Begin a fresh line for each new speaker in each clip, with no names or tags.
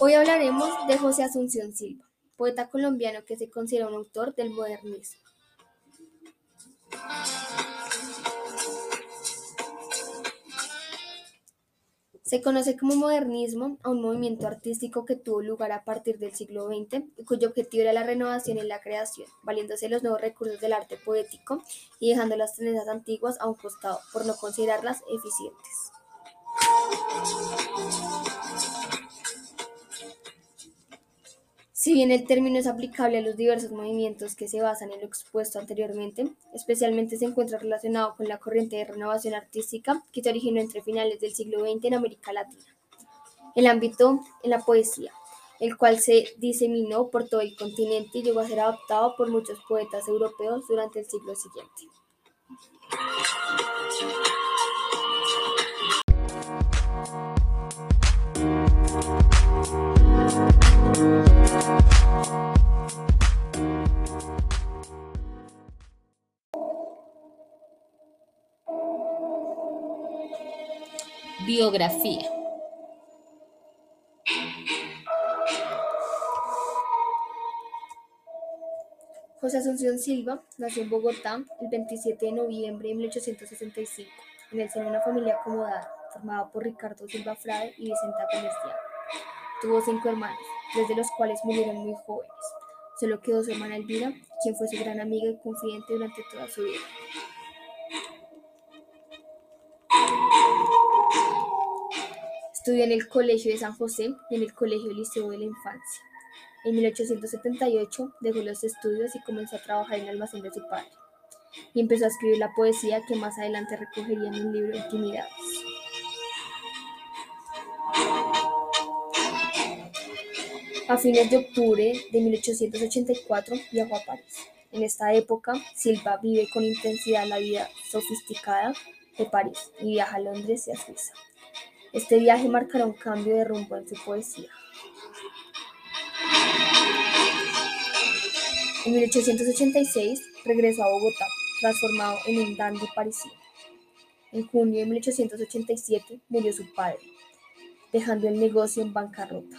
Hoy hablaremos de José Asunción Silva, poeta colombiano que se considera un autor del modernismo. Se conoce como modernismo a un movimiento artístico que tuvo lugar a partir del siglo XX y cuyo objetivo era la renovación y la creación, valiéndose los nuevos recursos del arte poético y dejando las tendencias antiguas a un costado por no considerarlas eficientes. Si bien el término es aplicable a los diversos movimientos que se basan en lo expuesto anteriormente, especialmente se encuentra relacionado con la corriente de renovación artística que se originó entre finales del siglo XX en América Latina. El ámbito en la poesía, el cual se diseminó por todo el continente y llegó a ser adoptado por muchos poetas europeos durante el siglo siguiente.
Biografía.
José Asunción Silva nació en Bogotá el 27 de noviembre de 1865, en el seno de una familia acomodada, formada por Ricardo Silva Frade y Vicenta Comestiano. Tuvo cinco hermanos, tres de los cuales murieron muy jóvenes. Solo quedó su hermana Elvira, quien fue su gran amiga y confidente durante toda su vida. Estudió en el Colegio de San José y en el Colegio Liceo de la Infancia. En 1878 dejó los estudios y comenzó a trabajar en el almacén de su padre. Y empezó a escribir la poesía que más adelante recogería en un libro Intimidades. A fines de octubre de 1884 viajó a París. En esta época, Silva vive con intensidad la vida sofisticada de París y viaja a Londres y a Suiza. Este viaje marcará un cambio de rumbo en su poesía. En 1886 regresó a Bogotá, transformado en un dandy parisino. En junio de 1887 murió su padre, dejando el negocio en bancarrota.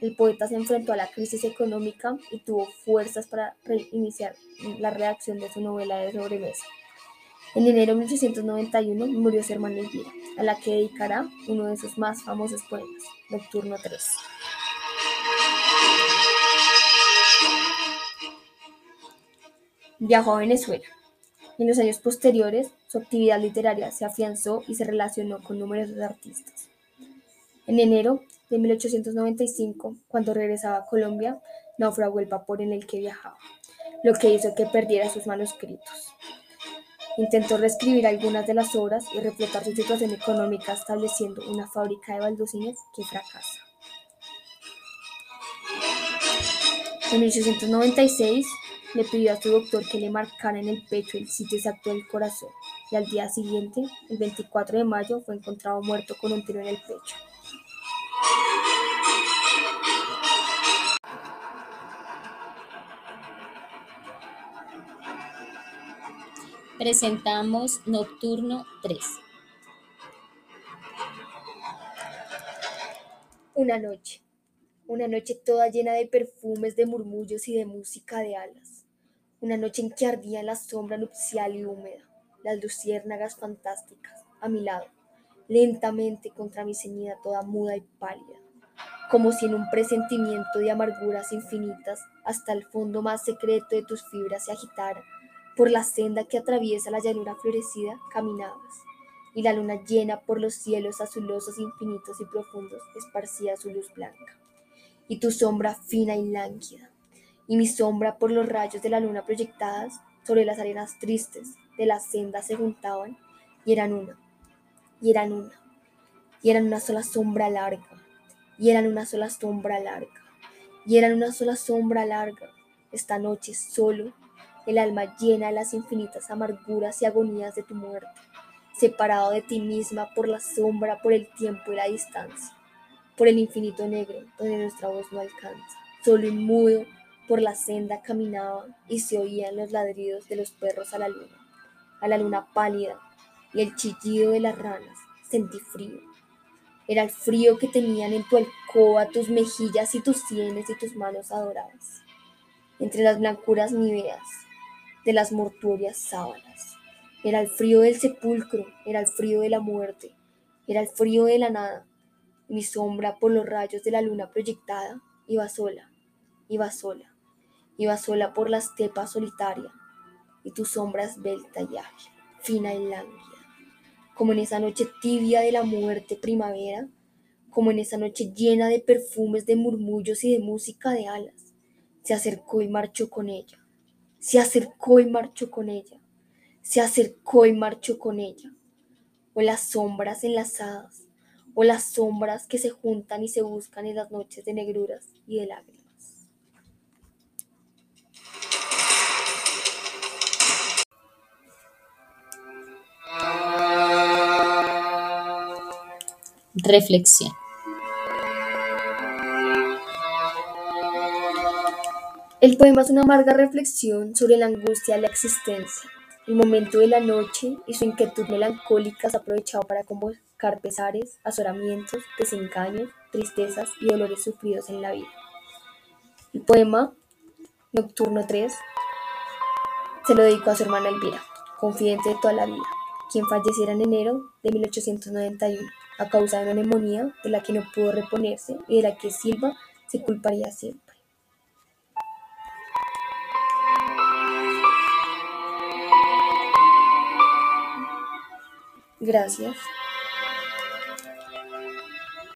El poeta se enfrentó a la crisis económica y tuvo fuerzas para reiniciar la redacción de su novela de sobremesa. En enero de 1891 murió su hermana Elvira, a la que dedicará uno de sus más famosos poemas, Nocturno 3. Viajó a Venezuela. En los años posteriores, su actividad literaria se afianzó y se relacionó con numerosos artistas. En enero de 1895, cuando regresaba a Colombia, naufragó el vapor en el que viajaba, lo que hizo que perdiera sus manuscritos. Intentó reescribir algunas de las obras y reflejar su situación económica estableciendo una fábrica de baldosines que fracasa. En 1896 le pidió a su doctor que le marcara en el pecho el sitio exacto del corazón y al día siguiente, el 24 de mayo, fue encontrado muerto con un tiro en el pecho.
Presentamos Nocturno 3.
Una noche, una noche toda llena de perfumes, de murmullos y de música de alas. Una noche en que ardía la sombra nupcial y húmeda, las luciérnagas fantásticas, a mi lado, lentamente contra mi ceñida toda muda y pálida, como si en un presentimiento de amarguras infinitas, hasta el fondo más secreto de tus fibras se agitara por la senda que atraviesa la llanura florecida caminabas, y la luna llena por los cielos azulosos infinitos y profundos esparcía su luz blanca, y tu sombra fina y lánguida, y mi sombra por los rayos de la luna proyectadas sobre las arenas tristes de la senda se juntaban y eran una, y eran una, y eran una sola sombra larga, y eran una sola sombra larga, y eran una sola sombra larga, esta noche solo el alma llena de las infinitas amarguras y agonías de tu muerte, separado de ti misma por la sombra, por el tiempo y la distancia, por el infinito negro donde nuestra voz no alcanza, solo y mudo por la senda caminaba y se oían los ladridos de los perros a la luna, a la luna pálida, y el chillido de las ranas, sentí frío. Era el frío que tenían en tu alcoba tus mejillas y tus sienes y tus manos adoradas, entre las blancuras niveas de las mortuorias sábanas. Era el frío del sepulcro, era el frío de la muerte, era el frío de la nada. Mi sombra por los rayos de la luna proyectada iba sola, iba sola, iba sola por la estepa solitaria, y tu sombra esbelta y ágil, fina y lánguida como en esa noche tibia de la muerte primavera, como en esa noche llena de perfumes, de murmullos y de música de alas, se acercó y marchó con ella, se acercó y marchó con ella, se acercó y marchó con ella, o las sombras enlazadas, o las sombras que se juntan y se buscan en las noches de negruras y de lágrimas.
Reflexión.
El poema es una amarga reflexión sobre la angustia de la existencia. El momento de la noche y su inquietud melancólica se ha aprovechado para convocar pesares, azoramientos, desengaños, tristezas y dolores sufridos en la vida. El poema Nocturno 3 se lo dedicó a su hermana Elvira, confidente de toda la vida, quien falleciera en enero de 1891 a causa de una neumonía de la que no pudo reponerse y de la que Silva se culparía siempre. Gracias.